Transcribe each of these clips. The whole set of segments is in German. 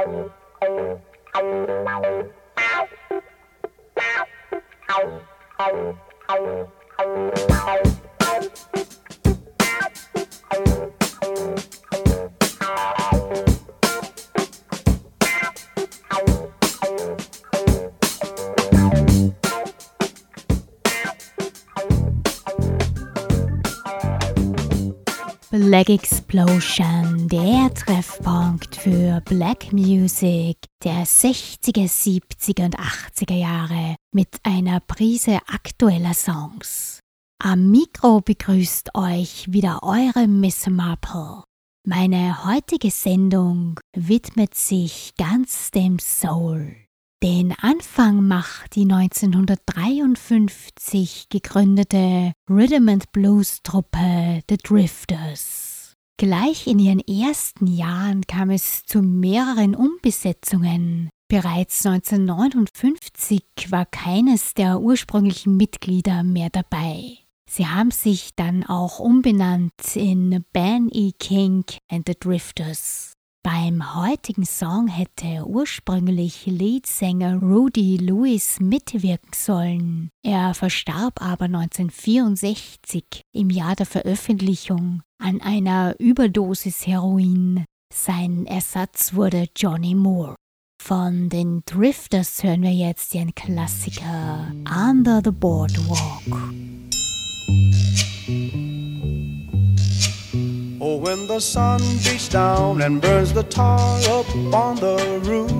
Thank you. Black Explosion, der Treffpunkt für Black Music der 60er, 70er und 80er Jahre mit einer Prise aktueller Songs. Am Mikro begrüßt euch wieder eure Miss Marple. Meine heutige Sendung widmet sich ganz dem Soul. Den Anfang macht die 1953 gegründete Rhythm and Blues Truppe The Drifters. Gleich in ihren ersten Jahren kam es zu mehreren Umbesetzungen. Bereits 1959 war keines der ursprünglichen Mitglieder mehr dabei. Sie haben sich dann auch umbenannt in Ben E. King and the Drifters. Beim heutigen Song hätte ursprünglich Leadsänger Rudy Lewis mitwirken sollen. Er verstarb aber 1964 im Jahr der Veröffentlichung an einer Überdosis Heroin. Sein Ersatz wurde Johnny Moore. Von den Drifters hören wir jetzt den Klassiker Under the Boardwalk. Oh, when the sun beats down and burns the tar up on the roof,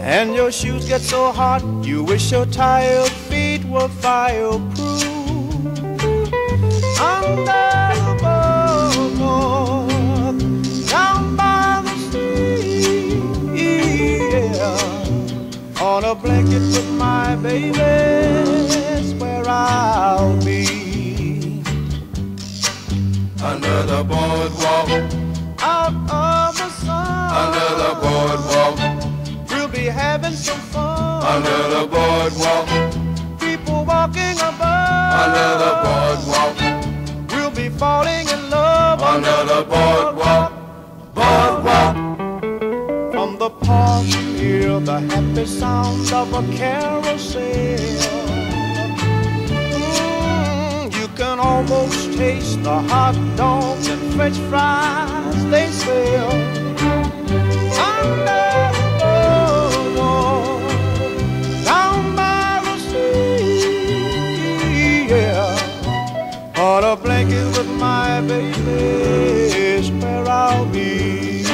and your shoes get so hot, you wish your tired feet were fireproof. Under the boardwalk, down by the sea, yeah, on a blanket with my baby, where I'll be under the boardwalk. Out of the sun. Under the boardwalk. We'll be having some fun. Under the boardwalk. People walking above. Under the boardwalk. We'll be falling in love. Under the boardwalk. Boardwalk. From the park, you hear the happy sound of a carousel. Can almost taste the hot dogs and french fries they sell. Under the boardwalk, down by the sea, yeah. On a blanket with my baby is where I'll be.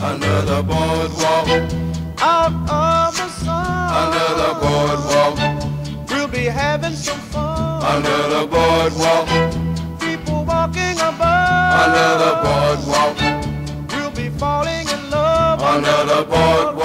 Under the boardwalk, out of the sun. Under the boardwalk having some fun. Under the boardwalk. People walking above. Under the boardwalk. We'll be falling in love. Under the boardwalk. Boardwalk.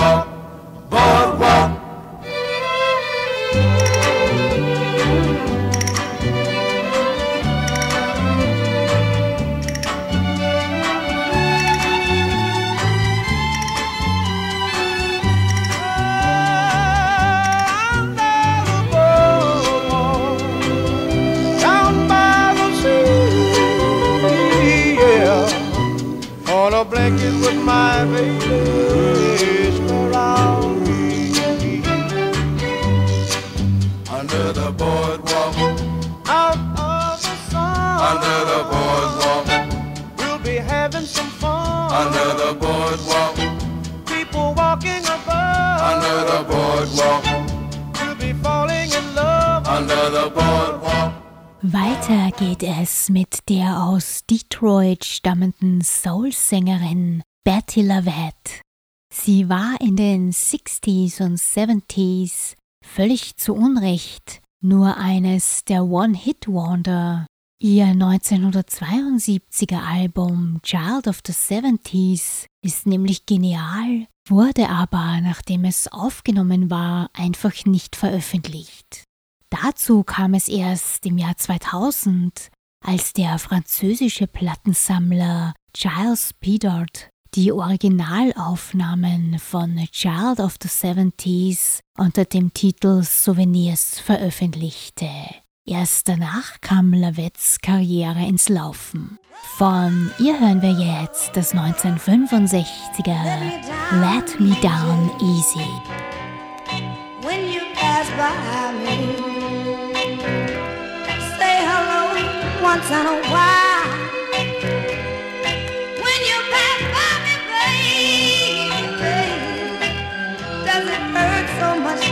Weiter geht es mit der aus Detroit stammenden Soul-Sängerin Betty Lavette. Sie war in den 60s und 70s völlig zu Unrecht nur eines der One-Hit-Wonder. Ihr 1972er Album Child of the 70s ist nämlich genial, wurde aber, nachdem es aufgenommen war, einfach nicht veröffentlicht. Dazu kam es erst im Jahr 2000, als der französische Plattensammler Giles Pedard die Originalaufnahmen von Child of the Seventies unter dem Titel Souvenirs veröffentlichte. Erst danach kam Lavettes Karriere ins Laufen. Von ihr hören wir jetzt das 1965er Let Me Down Easy. Once in a while. When you pass by me, baby, does it hurt so much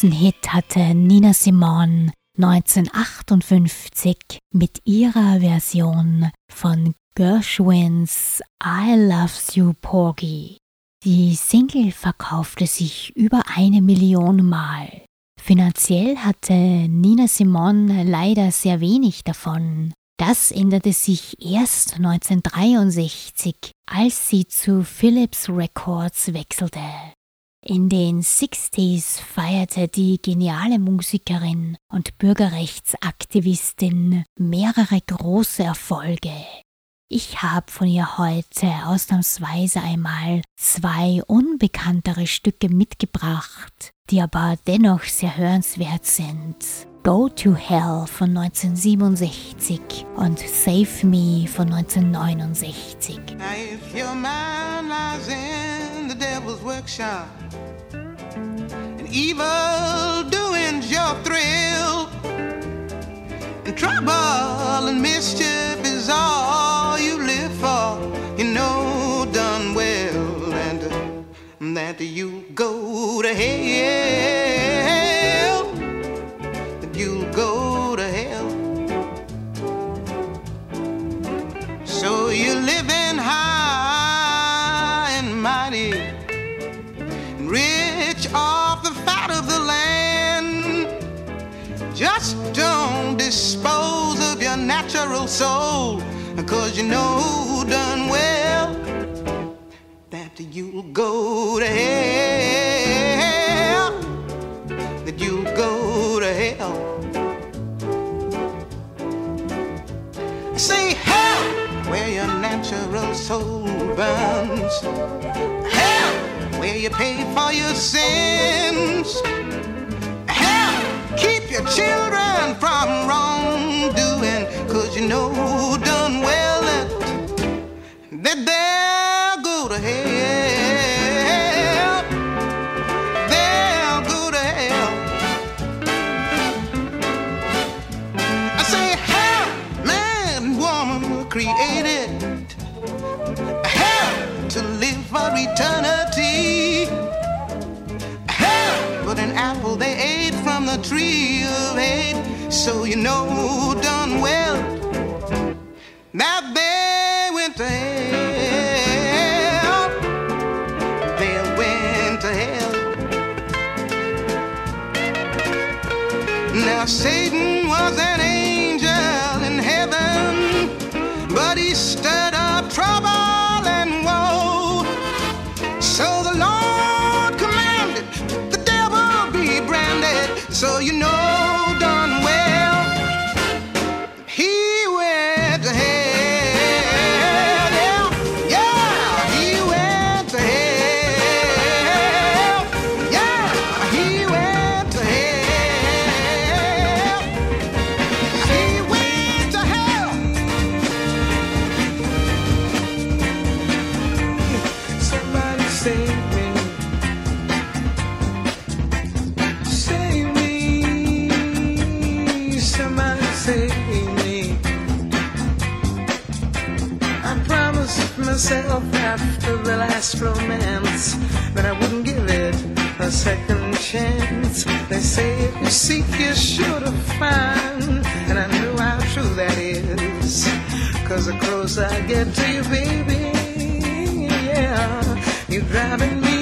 großen Hit hatte Nina Simone 1958 mit ihrer Version von Gershwins I Loves You Porgy. Die Single verkaufte sich über eine Million Mal. Finanziell hatte Nina Simone leider sehr wenig davon. Das änderte sich erst 1963, als sie zu Philips Records wechselte. In den 60s feierte die geniale Musikerin und Bürgerrechtsaktivistin mehrere große Erfolge. Ich habe von ihr heute ausnahmsweise einmal zwei unbekanntere Stücke mitgebracht, die aber dennoch sehr hörenswert sind. Go to Hell von 1967 und Save Me von 1969. Devil's workshop. And evil doing's your thrill. And trouble and mischief is all you live for, you know done well and uh, that you go to hell, that you'll go to hell. So you're living high off the fat of the land. Just don't dispose of your natural soul, cause you know done well that you'll go to hell, that you'll go to hell. Say hell where your natural soul burns. Hell where you pay for your sins. Hell keep your children from wrongdoing. Cause you know done well that, they'll apple they ate from the tree of hate. So you know done well that they went to hell. They went to hell. Now Satan Last romance, then I wouldn't give it a second chance. They say if you seek, you're sure to find, and I know how true that is. Cause the closer I get to you, baby, yeah, you're driving me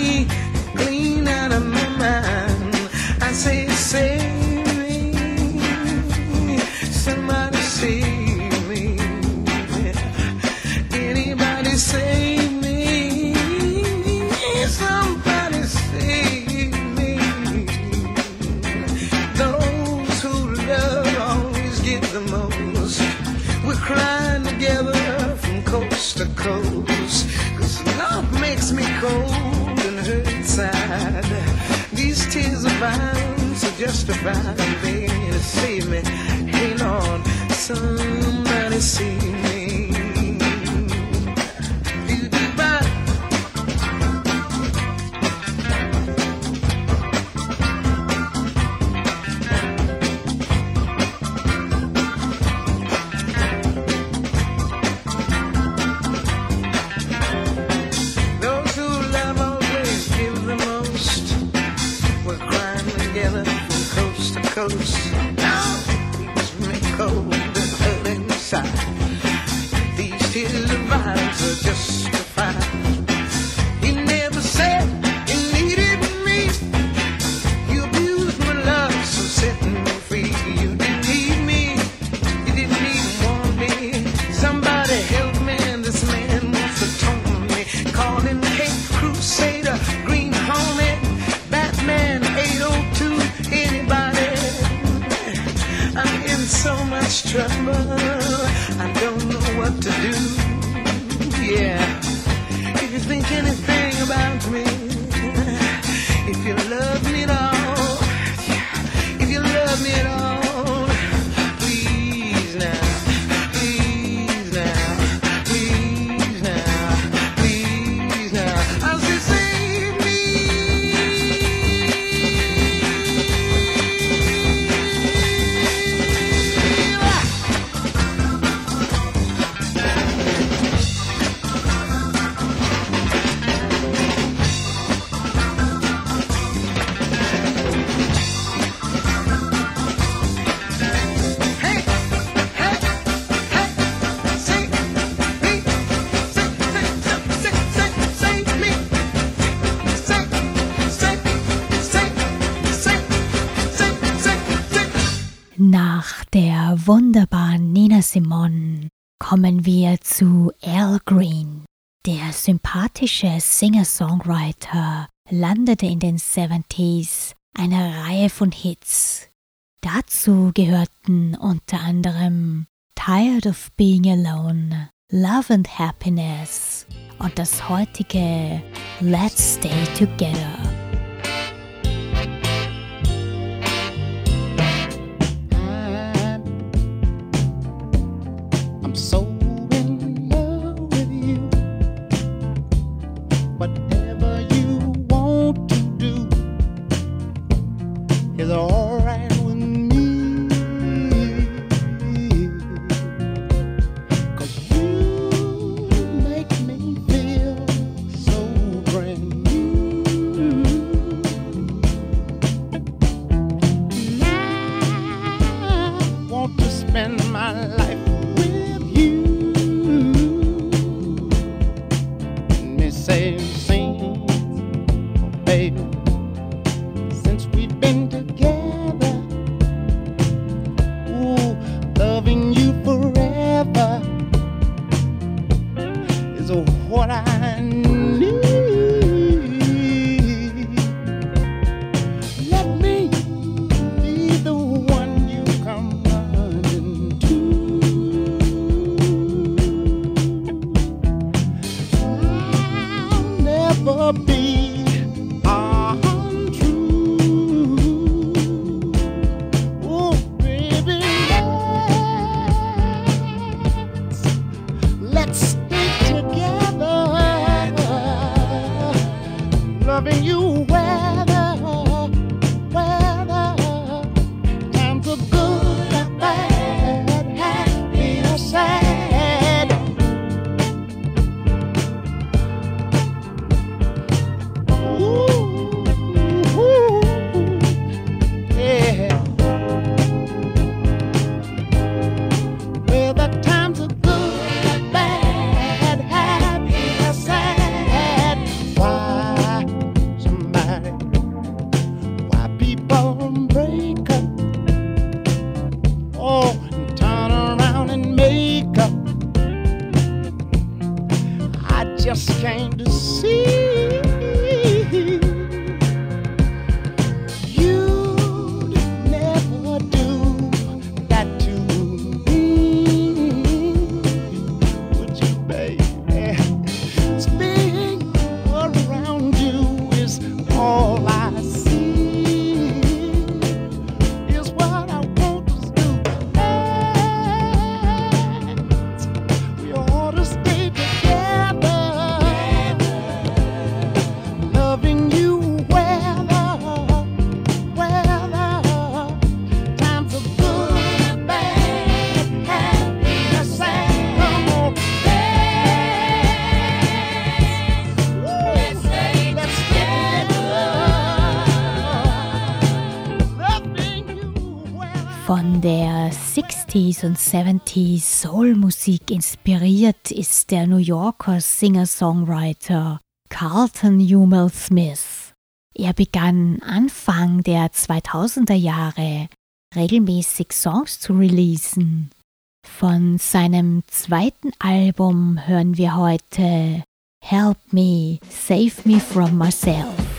Songwriter landete in den 70s eine Reihe von Hits. Dazu gehörten unter anderem Tired of Being Alone, Love and Happiness und das heutige Let's Stay Together. the 60s und 70s Soul-Musik inspiriert ist der New Yorker Singer-Songwriter Carlton Hummel Smith. Er begann Anfang der 2000er Jahre regelmäßig Songs zu releasen. Von seinem zweiten Album hören wir heute Help Me, Save Me from Myself.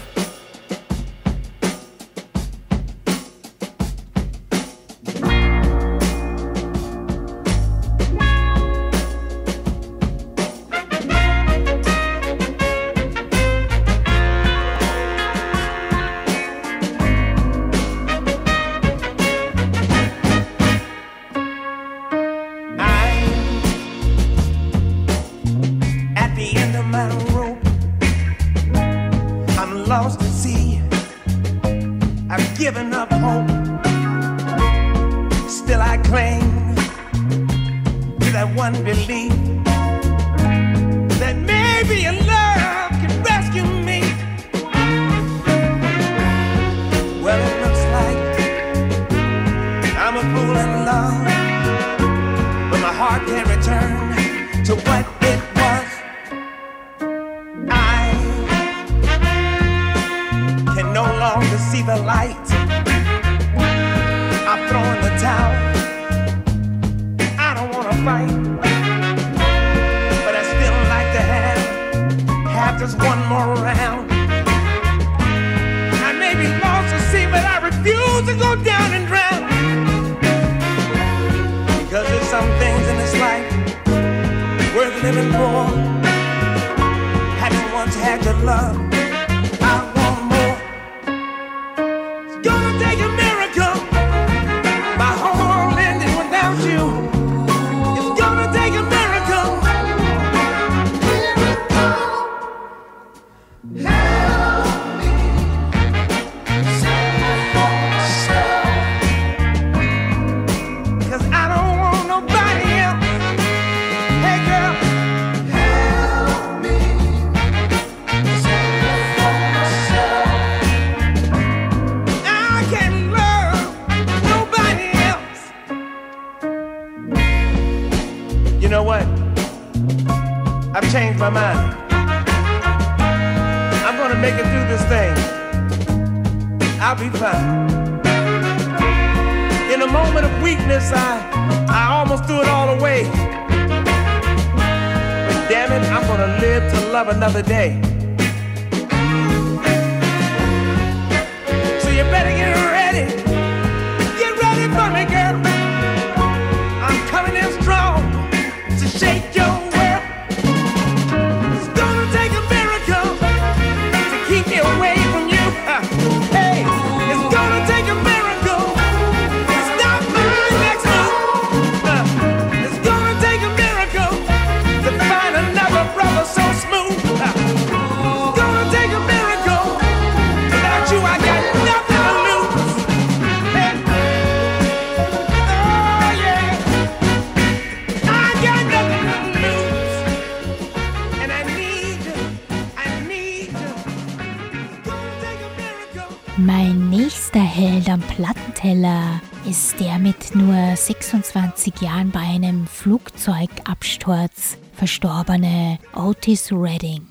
Mein nächster Held am Plattenteller ist der mit nur 26 Jahren bei einem Flugzeugabsturz verstorbene Otis Redding.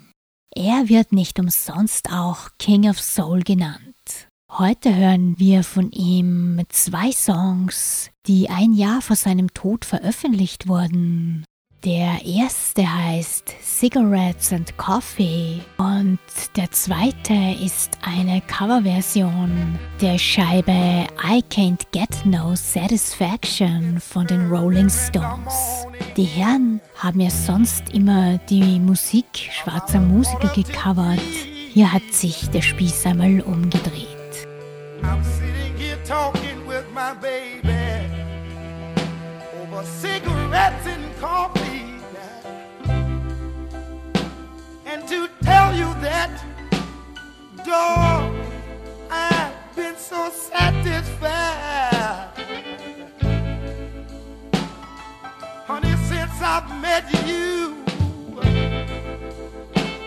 Er wird nicht umsonst auch King of Soul genannt. Heute hören wir von ihm zwei Songs, die ein Jahr vor seinem Tod veröffentlicht wurden. Der erste heißt Cigarettes and Coffee und der zweite ist eine Coverversion der Scheibe I Can't Get No Satisfaction von den Rolling Stones. Die Herren haben ja sonst immer die Musik schwarzer Musiker gecovert. Hier hat sich der Spieß einmal umgedreht. I'm sitting here talking with my baby over cigarettes and coffee. And to tell you that, dog, I've been so satisfied. Honey, since I've met you,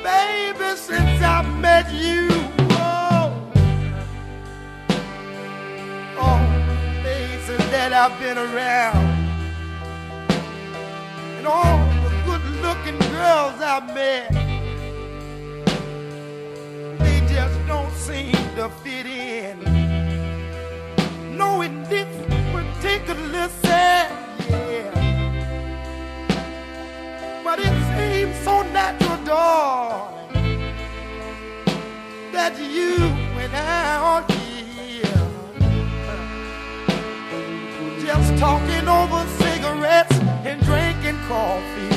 baby, since I've met you. Oh, all places that I've been around, and all the good-looking girls I've met, they just don't seem to fit in. No, in this particular set, yeah. But it seems so natural, darling, that you and I are here just talking over coffee.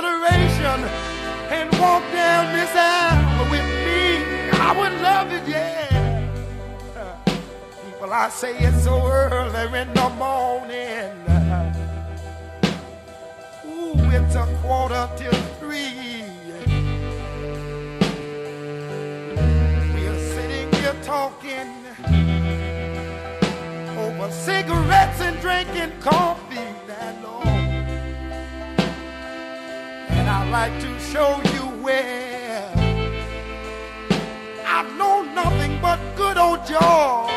Consideration and walk down this aisle with me, I would love it, yeah. People, I say it's so early in the morning. Ooh, it's a quarter till three. We're sitting here talking over cigarettes and drinking coffee. I'd like to show you where I know nothing but good old joy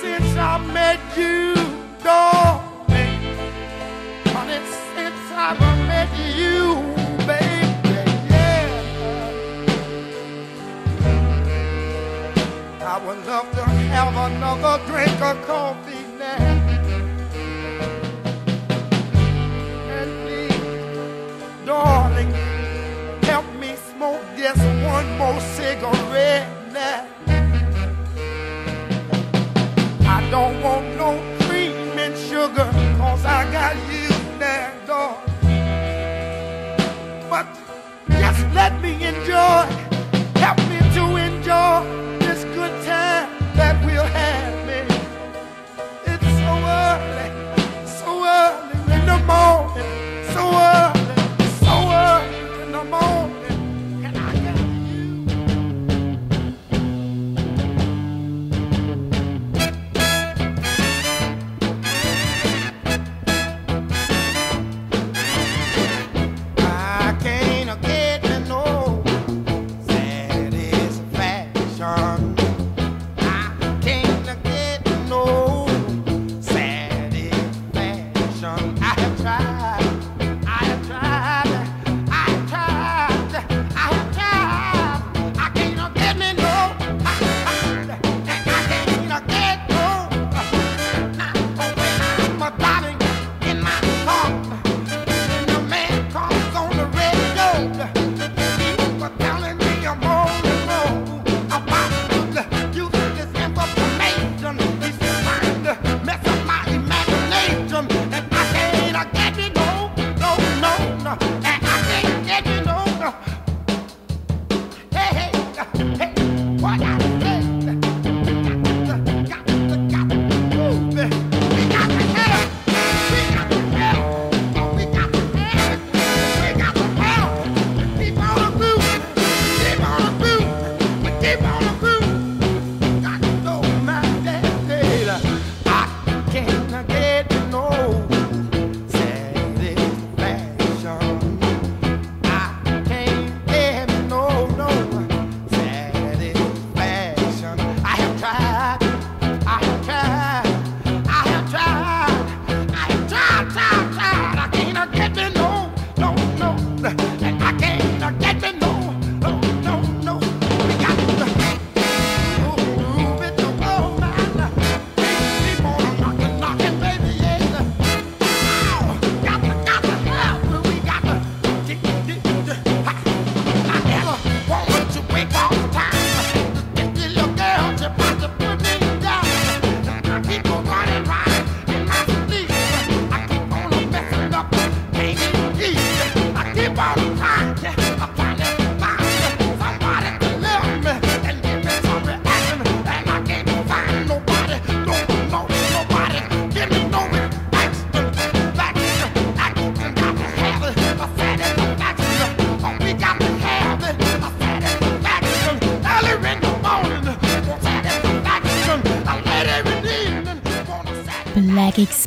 since I met you, darling. Honey, since I met you, baby, yeah. I would love to have another drink of coffee now. Darling, help me smoke just one more cigarette now. I don't want no cream and sugar, cause I got you now, darling. But just let me enjoy,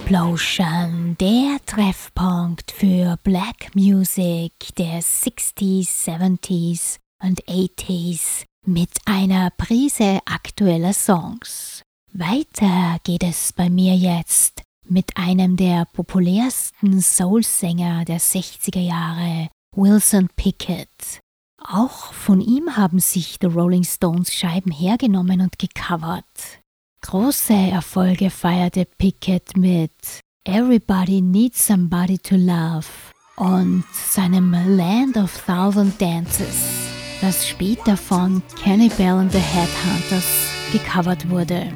Explosion, der Treffpunkt für Black Music der 60s, 70s und 80s mit einer Prise aktueller Songs. Weiter geht es bei mir jetzt mit einem der populärsten Soul-Sänger der 60er Jahre, Wilson Pickett. Auch von ihm haben sich The Rolling Stones Scheiben hergenommen und gecovert. Große Erfolge feierte Pickett mit Everybody Needs Somebody to Love und seinem Land of Thousand Dances, das später von Cannibal and the Headhunters gecovert wurde.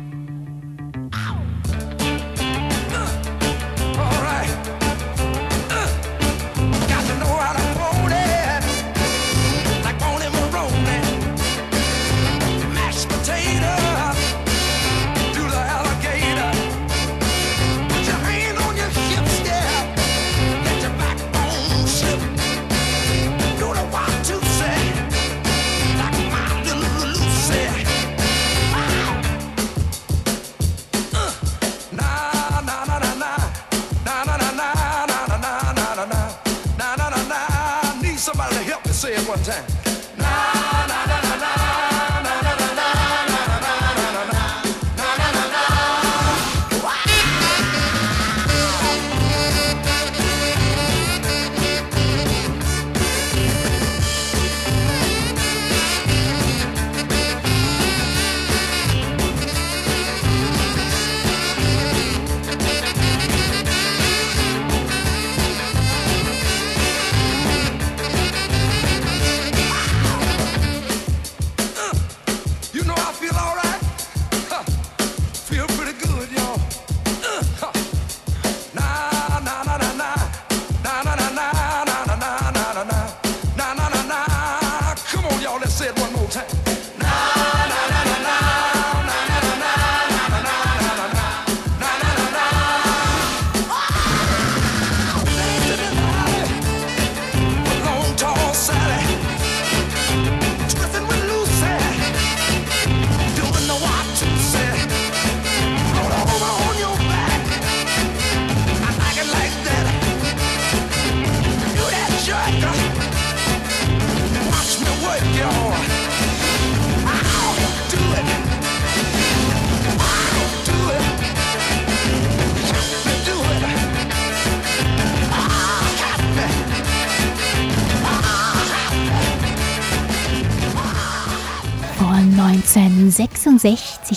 Von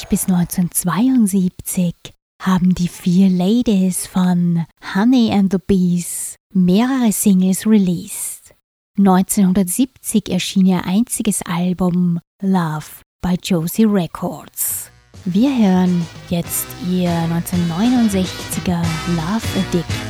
bis 1972 haben die vier Ladies von Honey and the Bees mehrere Singles released. 1970 erschien ihr einziges Album Love bei Josie Records. Wir hören jetzt ihr 1969er Love Addict.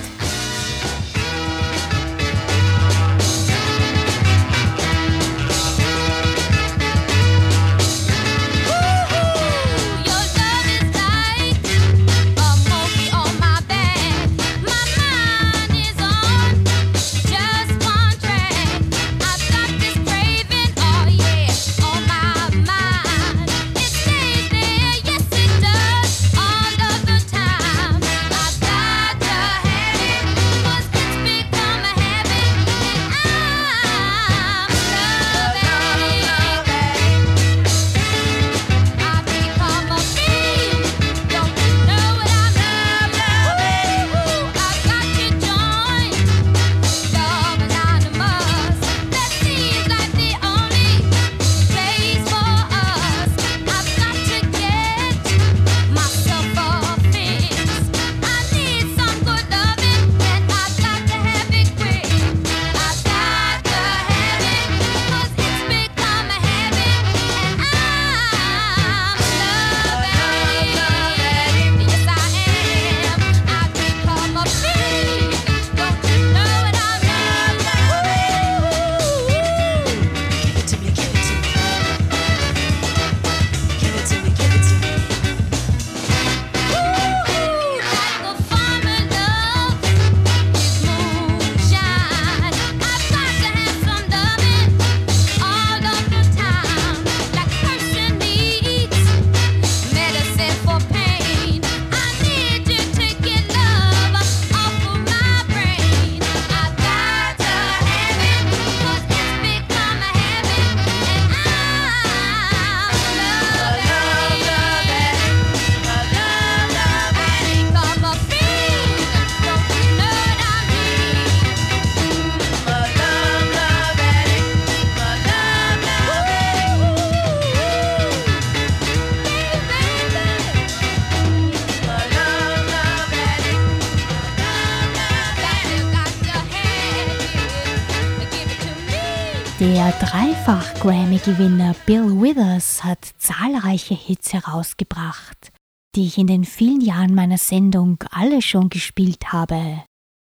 Grammy-Gewinner Bill Withers hat zahlreiche Hits herausgebracht, die ich in den vielen Jahren meiner Sendung alle schon gespielt habe.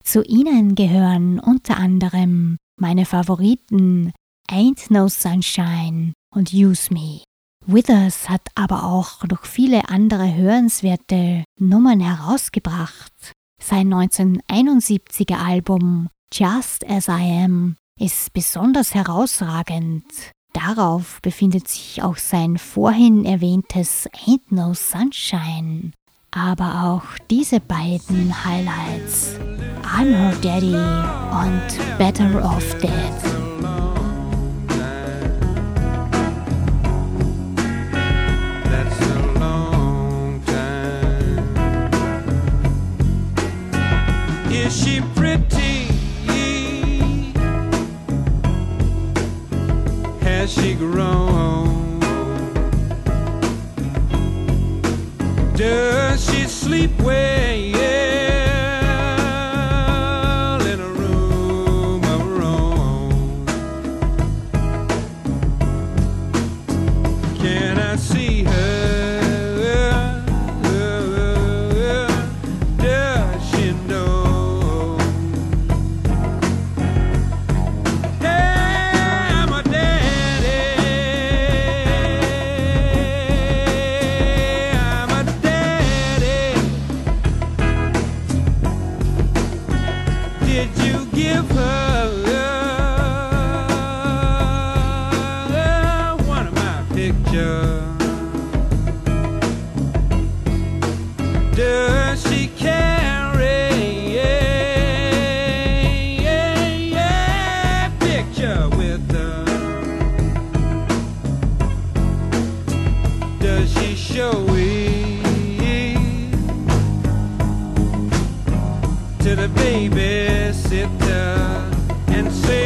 Zu ihnen gehören unter anderem meine Favoriten Ain't No Sunshine und Use Me. Withers hat aber auch noch viele andere hörenswerte Nummern herausgebracht. Sein 1971er Album Just As I Am ist besonders herausragend. Darauf befindet sich auch sein vorhin erwähntes Ain't No Sunshine. Aber auch diese beiden Highlights, I'm Her Daddy und Better Off Dead. She pretty? She grown? Does she sleep well in and say,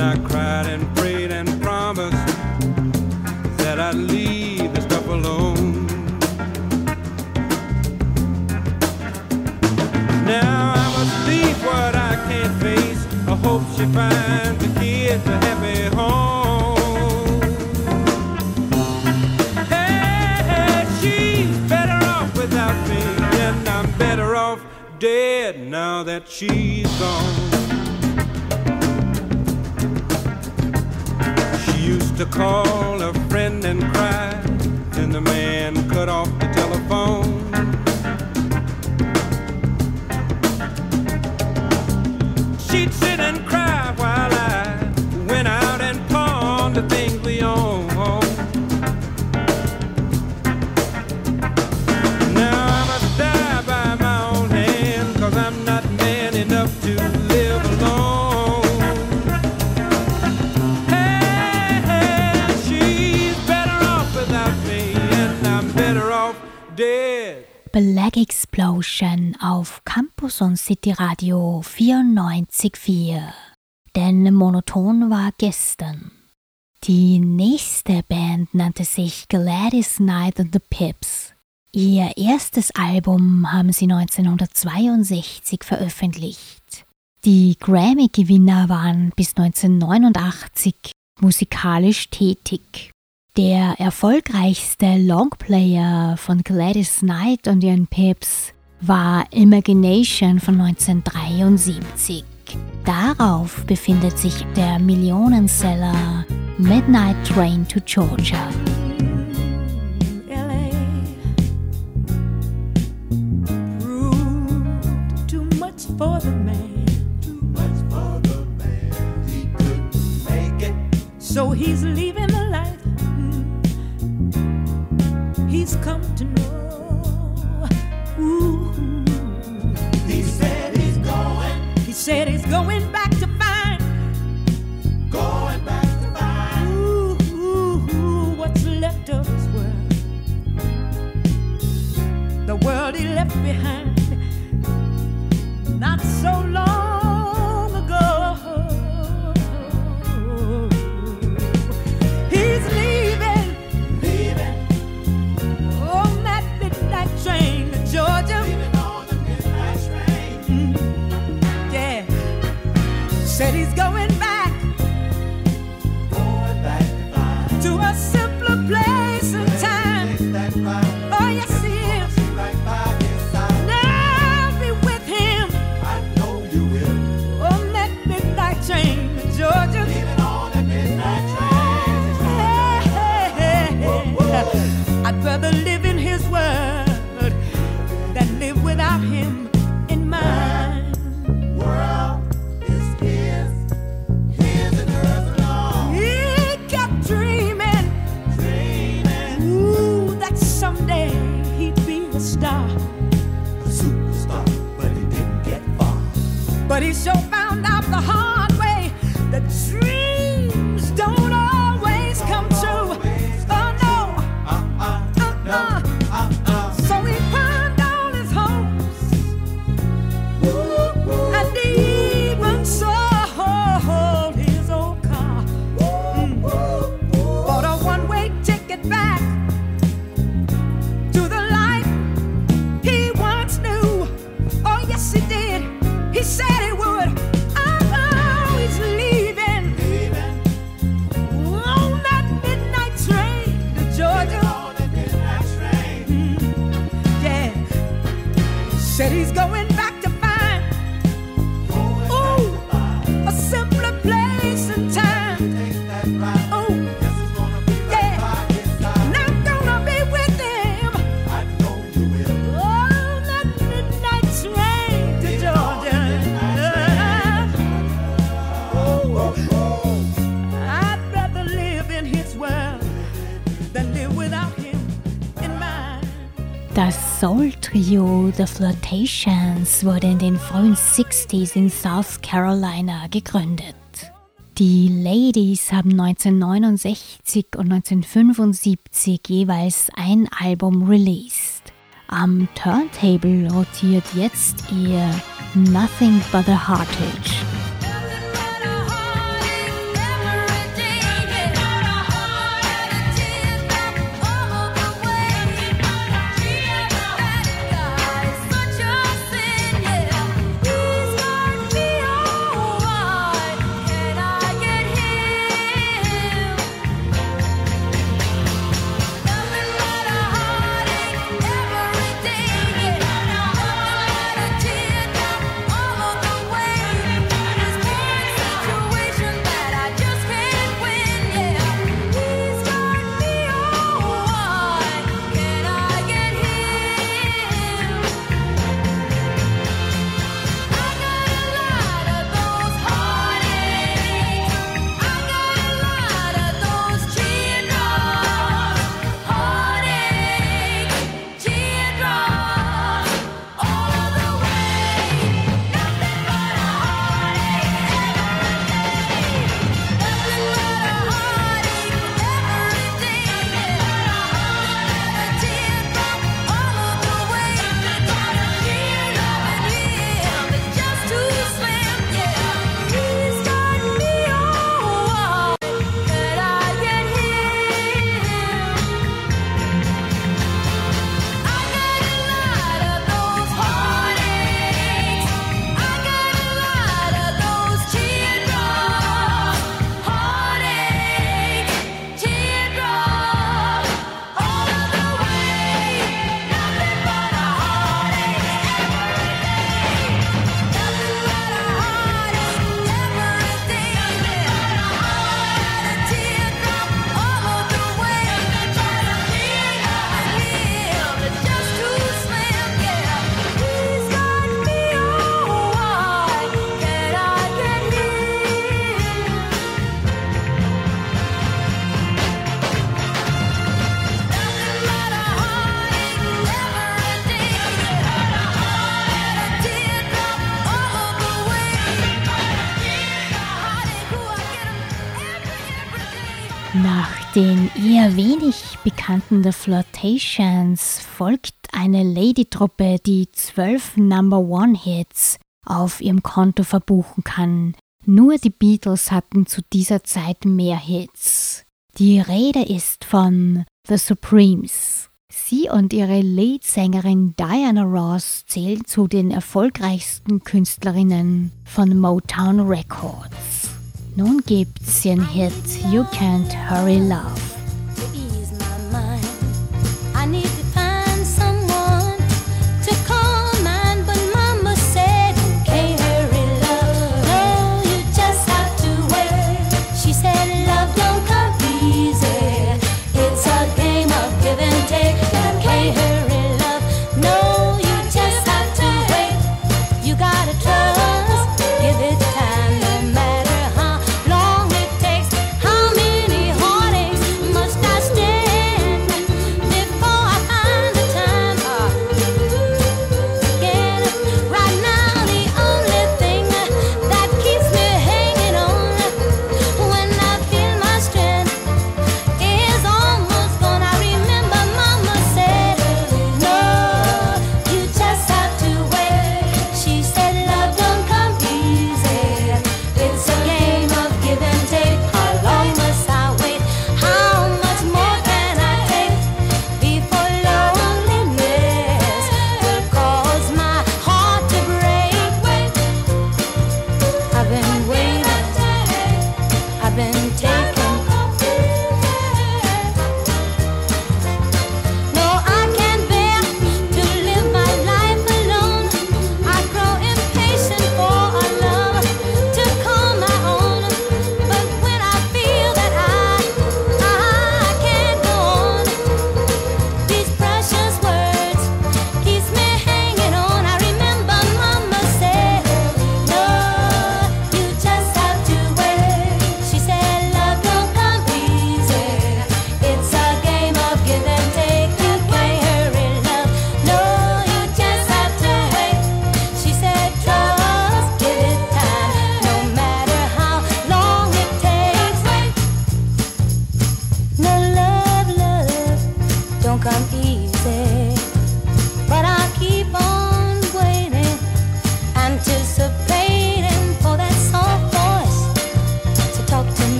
I cried and prayed and promised that I'd leave the stuff alone. Now I must leave what I can't face. I hope she finds the kids a happy home. Hey, she's better off without me, and I'm better off dead now that she's gone. To call a friend and cry, Black Explosion auf Campus und City Radio 94.4. Denn monoton war gestern. Die nächste Band nannte sich Gladys Knight and the Pips. Ihr erstes Album haben sie 1962 veröffentlicht. Die Grammy-Gewinner waren bis 1989 musikalisch tätig der erfolgreichste Longplayer von Gladys Knight und ihren Pips war Imagination von 1973. Darauf befindet sich der Millionenseller Midnight Train to Georgia. for the man. behind. Radio The Flirtations wurde in den frühen 60s in South Carolina gegründet. Die Ladies haben 1969 und 1975 jeweils ein Album released. Am Turntable rotiert jetzt ihr Nothing But a Heartache. wenig bekannten The Flirtations folgt eine Lady-Truppe, die zwölf Number One-Hits auf ihrem Konto verbuchen kann. Nur die Beatles hatten zu dieser Zeit mehr Hits. Die Rede ist von The Supremes. Sie und ihre Leadsängerin Diana Ross zählen zu den erfolgreichsten Künstlerinnen von Motown Records. Nun gibt's ihren Hit You Can't Hurry Love.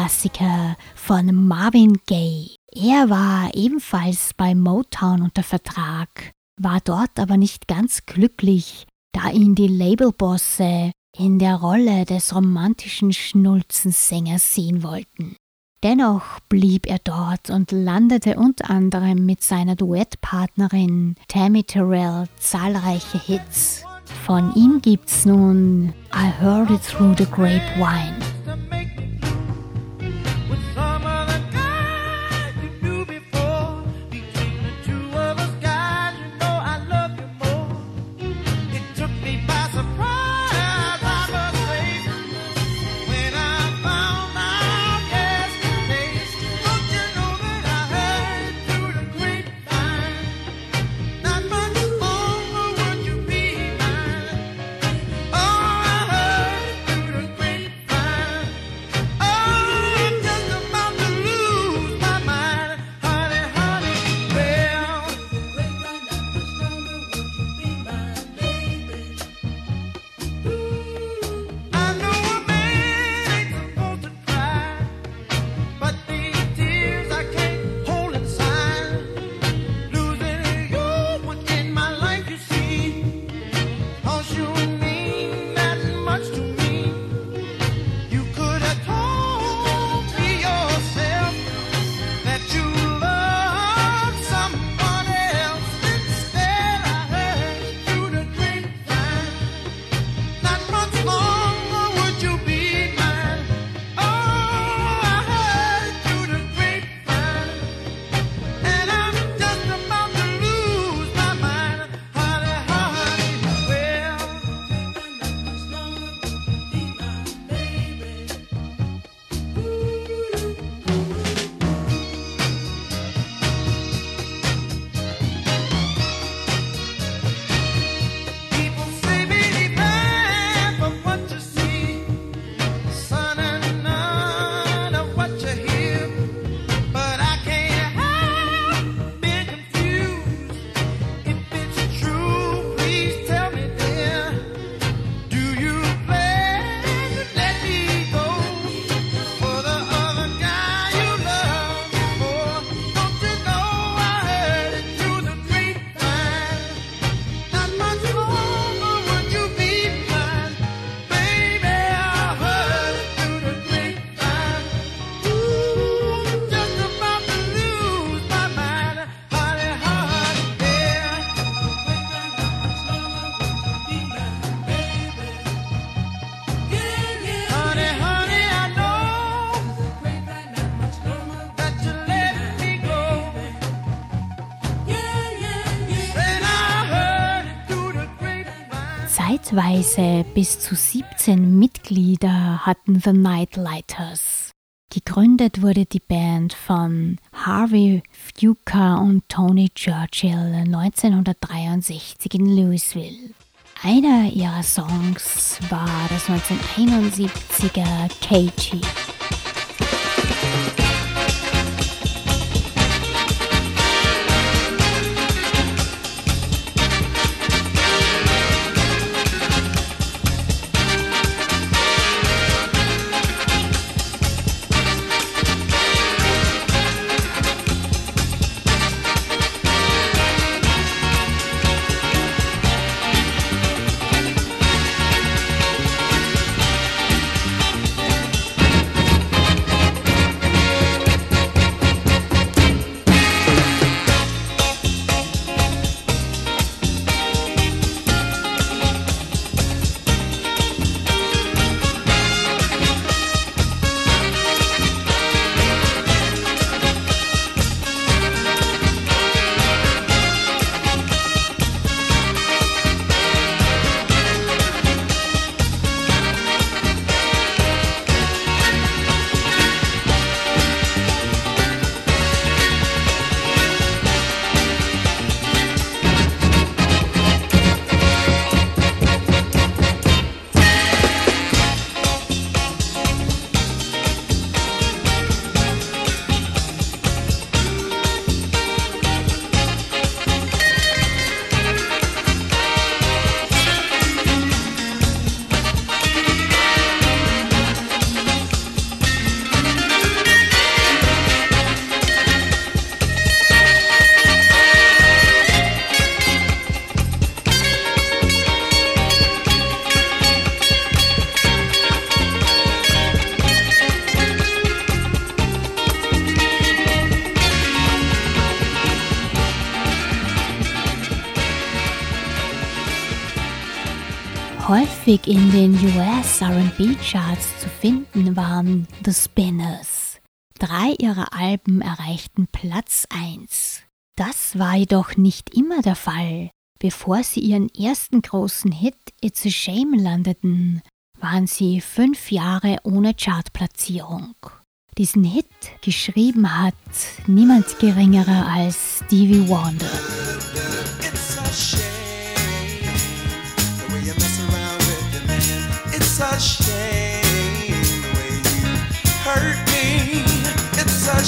Klassiker von Marvin Gaye. Er war ebenfalls bei Motown unter Vertrag, war dort aber nicht ganz glücklich, da ihn die Labelbosse in der Rolle des romantischen Schnulzensängers sehen wollten. Dennoch blieb er dort und landete unter anderem mit seiner Duettpartnerin Tammy Terrell zahlreiche Hits. Von ihm gibt's nun I Heard It Through the Grapevine. Zeitweise bis zu 17 Mitglieder hatten The Nightlighters. Gegründet wurde die Band von Harvey Fuca und Tony Churchill 1963 in Louisville. Einer ihrer Songs war das 1971er Katie. Häufig in den US RB Charts zu finden waren The Spinners. Drei ihrer Alben erreichten Platz 1. Das war jedoch nicht immer der Fall. Bevor sie ihren ersten großen Hit It's a Shame landeten, waren sie fünf Jahre ohne Chartplatzierung. Diesen Hit geschrieben hat niemand geringerer als Stevie Wonder. A shame the way you hurt me. It's a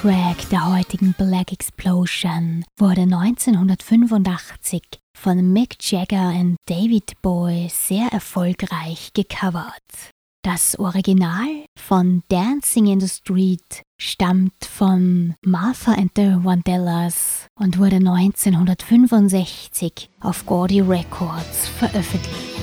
Track der heutigen Black Explosion wurde 1985 von Mick Jagger und David Bowie sehr erfolgreich gecovert. Das Original von Dancing in the Street stammt von Martha and the Vandellas und wurde 1965 auf Gordy Records veröffentlicht.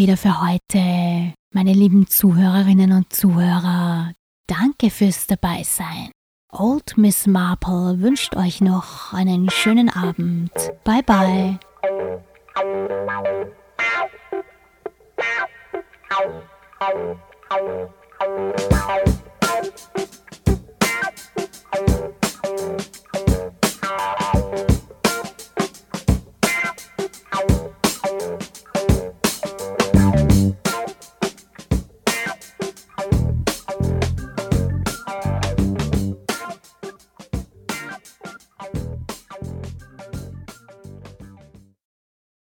wieder für heute. Meine lieben Zuhörerinnen und Zuhörer, danke fürs Dabeisein. Old Miss Marple wünscht euch noch einen schönen Abend. Bye bye. Thank.